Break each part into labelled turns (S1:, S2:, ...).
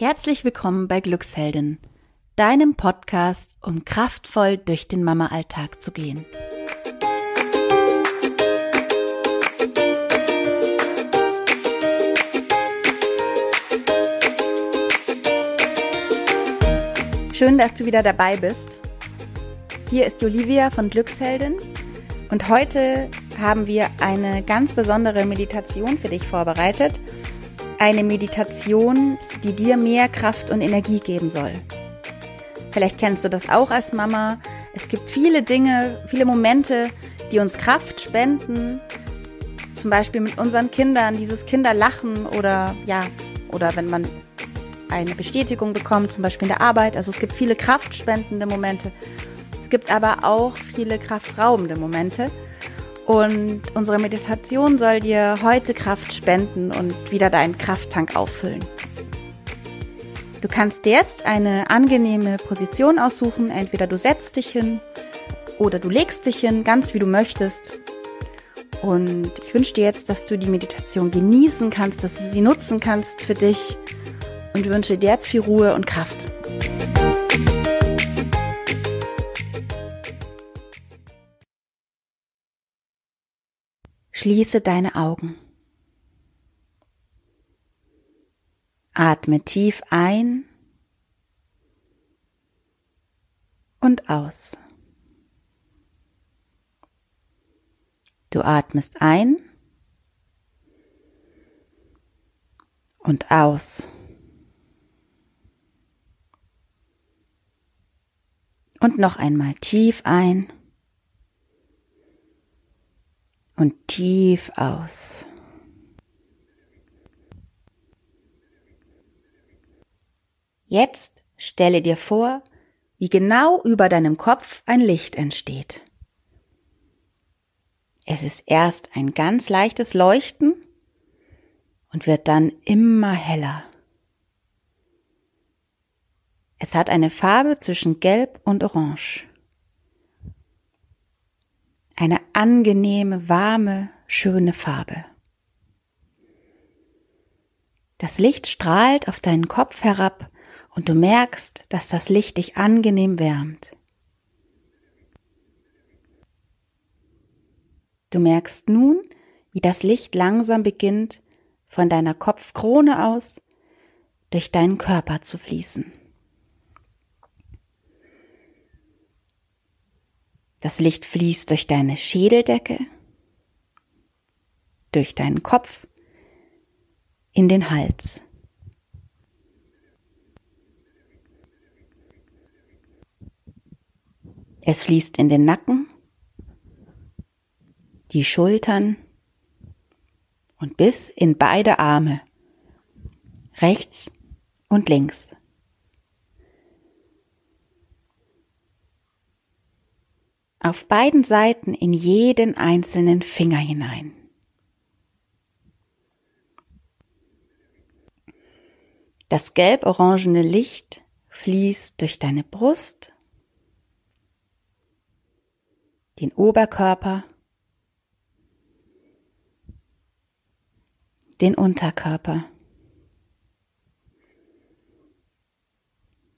S1: Herzlich willkommen bei Glücksheldin, deinem Podcast, um kraftvoll durch den Mama-Alltag zu gehen. Schön, dass du wieder dabei bist. Hier ist Olivia von Glücksheldin und heute haben wir eine ganz besondere Meditation für dich vorbereitet. Eine Meditation, die dir mehr Kraft und Energie geben soll. Vielleicht kennst du das auch als Mama. Es gibt viele Dinge, viele Momente, die uns Kraft spenden. Zum Beispiel mit unseren Kindern, dieses Kinderlachen oder ja, oder wenn man eine Bestätigung bekommt, zum Beispiel in der Arbeit. Also es gibt viele kraftspendende Momente. Es gibt aber auch viele kraftraubende Momente. Und unsere Meditation soll dir heute Kraft spenden und wieder deinen Krafttank auffüllen. Du kannst jetzt eine angenehme Position aussuchen. Entweder du setzt dich hin oder du legst dich hin, ganz wie du möchtest. Und ich wünsche dir jetzt, dass du die Meditation genießen kannst, dass du sie nutzen kannst für dich und wünsche dir jetzt viel Ruhe und Kraft. Schließe deine Augen. Atme tief ein und aus. Du atmest ein und aus. Und noch einmal tief ein und tief aus. Jetzt stelle dir vor, wie genau über deinem Kopf ein Licht entsteht. Es ist erst ein ganz leichtes Leuchten und wird dann immer heller. Es hat eine Farbe zwischen Gelb und Orange eine angenehme, warme, schöne Farbe. Das Licht strahlt auf deinen Kopf herab und du merkst, dass das Licht dich angenehm wärmt. Du merkst nun, wie das Licht langsam beginnt, von deiner Kopfkrone aus durch deinen Körper zu fließen. Das Licht fließt durch deine Schädeldecke, durch deinen Kopf, in den Hals. Es fließt in den Nacken, die Schultern und bis in beide Arme, rechts und links. Auf beiden Seiten in jeden einzelnen Finger hinein. Das gelb-orangene Licht fließt durch deine Brust, den Oberkörper, den Unterkörper,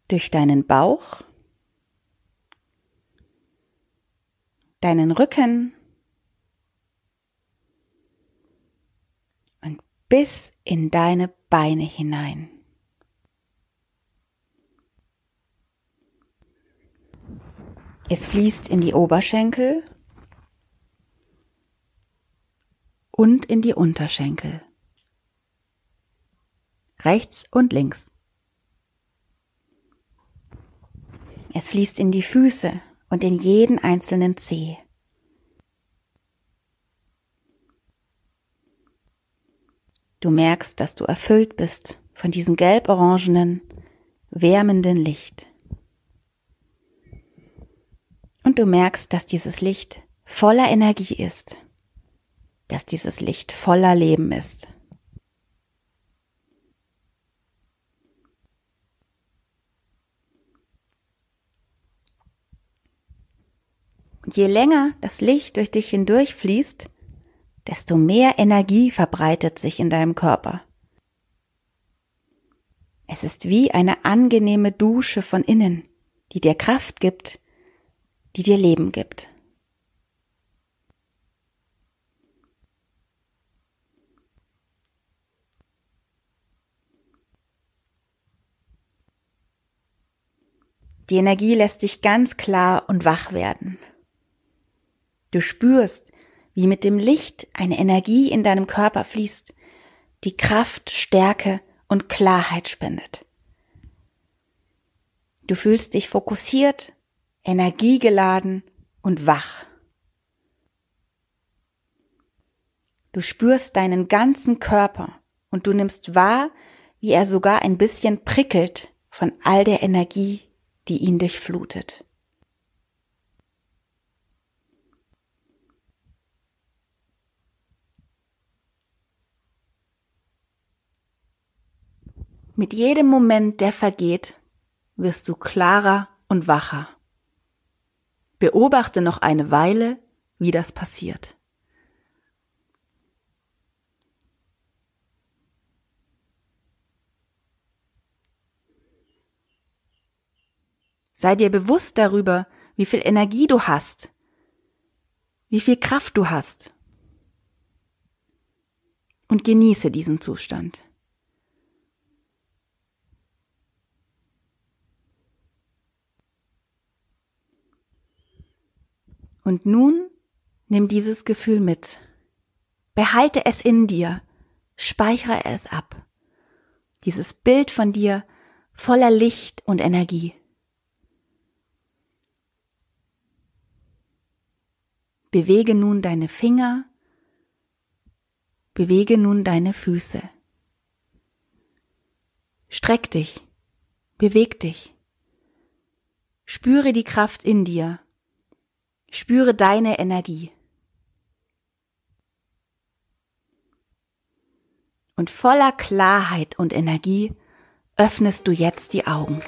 S1: durch deinen Bauch, deinen Rücken und bis in deine Beine hinein. Es fließt in die Oberschenkel und in die Unterschenkel. Rechts und links. Es fließt in die Füße und in jeden einzelnen Zeh. Du merkst, dass du erfüllt bist von diesem gelb-orangenen, wärmenden Licht. Und du merkst, dass dieses Licht voller Energie ist, dass dieses Licht voller Leben ist. Und je länger das Licht durch dich hindurch fließt, desto mehr Energie verbreitet sich in deinem Körper. Es ist wie eine angenehme Dusche von innen, die dir Kraft gibt, die dir Leben gibt. Die Energie lässt dich ganz klar und wach werden. Du spürst, wie mit dem Licht eine Energie in deinem Körper fließt, die Kraft, Stärke und Klarheit spendet. Du fühlst dich fokussiert, energiegeladen und wach. Du spürst deinen ganzen Körper und du nimmst wahr, wie er sogar ein bisschen prickelt von all der Energie, die ihn durchflutet. Mit jedem Moment, der vergeht, wirst du klarer und wacher. Beobachte noch eine Weile, wie das passiert. Sei dir bewusst darüber, wie viel Energie du hast, wie viel Kraft du hast. Und genieße diesen Zustand. Und nun nimm dieses Gefühl mit. Behalte es in dir. Speichere es ab. Dieses Bild von dir voller Licht und Energie. Bewege nun deine Finger, bewege nun deine Füße. Streck dich, beweg dich. Spüre die Kraft in dir. Spüre deine Energie. Und voller Klarheit und Energie öffnest du jetzt die Augen.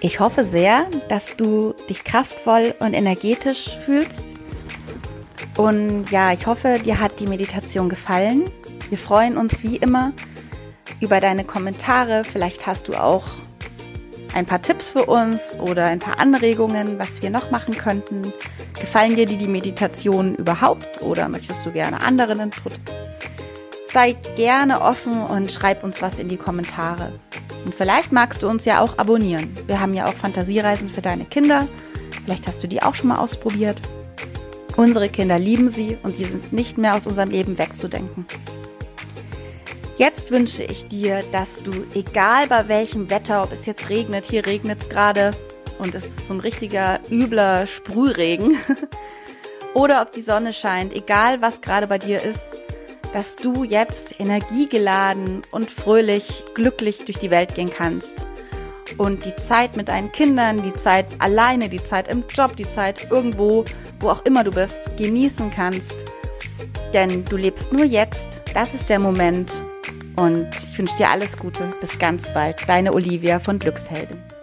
S1: Ich hoffe sehr, dass du dich kraftvoll und energetisch fühlst. Und ja, ich hoffe, dir hat die Meditation gefallen. Wir freuen uns wie immer über deine Kommentare. Vielleicht hast du auch ein paar Tipps für uns oder ein paar Anregungen, was wir noch machen könnten. Gefallen dir die, die Meditationen überhaupt oder möchtest du gerne anderen Input? Sei gerne offen und schreib uns was in die Kommentare. Und vielleicht magst du uns ja auch abonnieren. Wir haben ja auch Fantasiereisen für deine Kinder. Vielleicht hast du die auch schon mal ausprobiert. Unsere Kinder lieben sie und sie sind nicht mehr aus unserem Leben wegzudenken. Jetzt wünsche ich dir, dass du, egal bei welchem Wetter, ob es jetzt regnet, hier regnet es gerade und es ist so ein richtiger übler Sprühregen, oder ob die Sonne scheint, egal was gerade bei dir ist, dass du jetzt energiegeladen und fröhlich, glücklich durch die Welt gehen kannst. Und die Zeit mit deinen Kindern, die Zeit alleine, die Zeit im Job, die Zeit irgendwo, wo auch immer du bist, genießen kannst. Denn du lebst nur jetzt. Das ist der Moment. Und ich wünsche dir alles Gute. Bis ganz bald. Deine Olivia von Glücksheldin.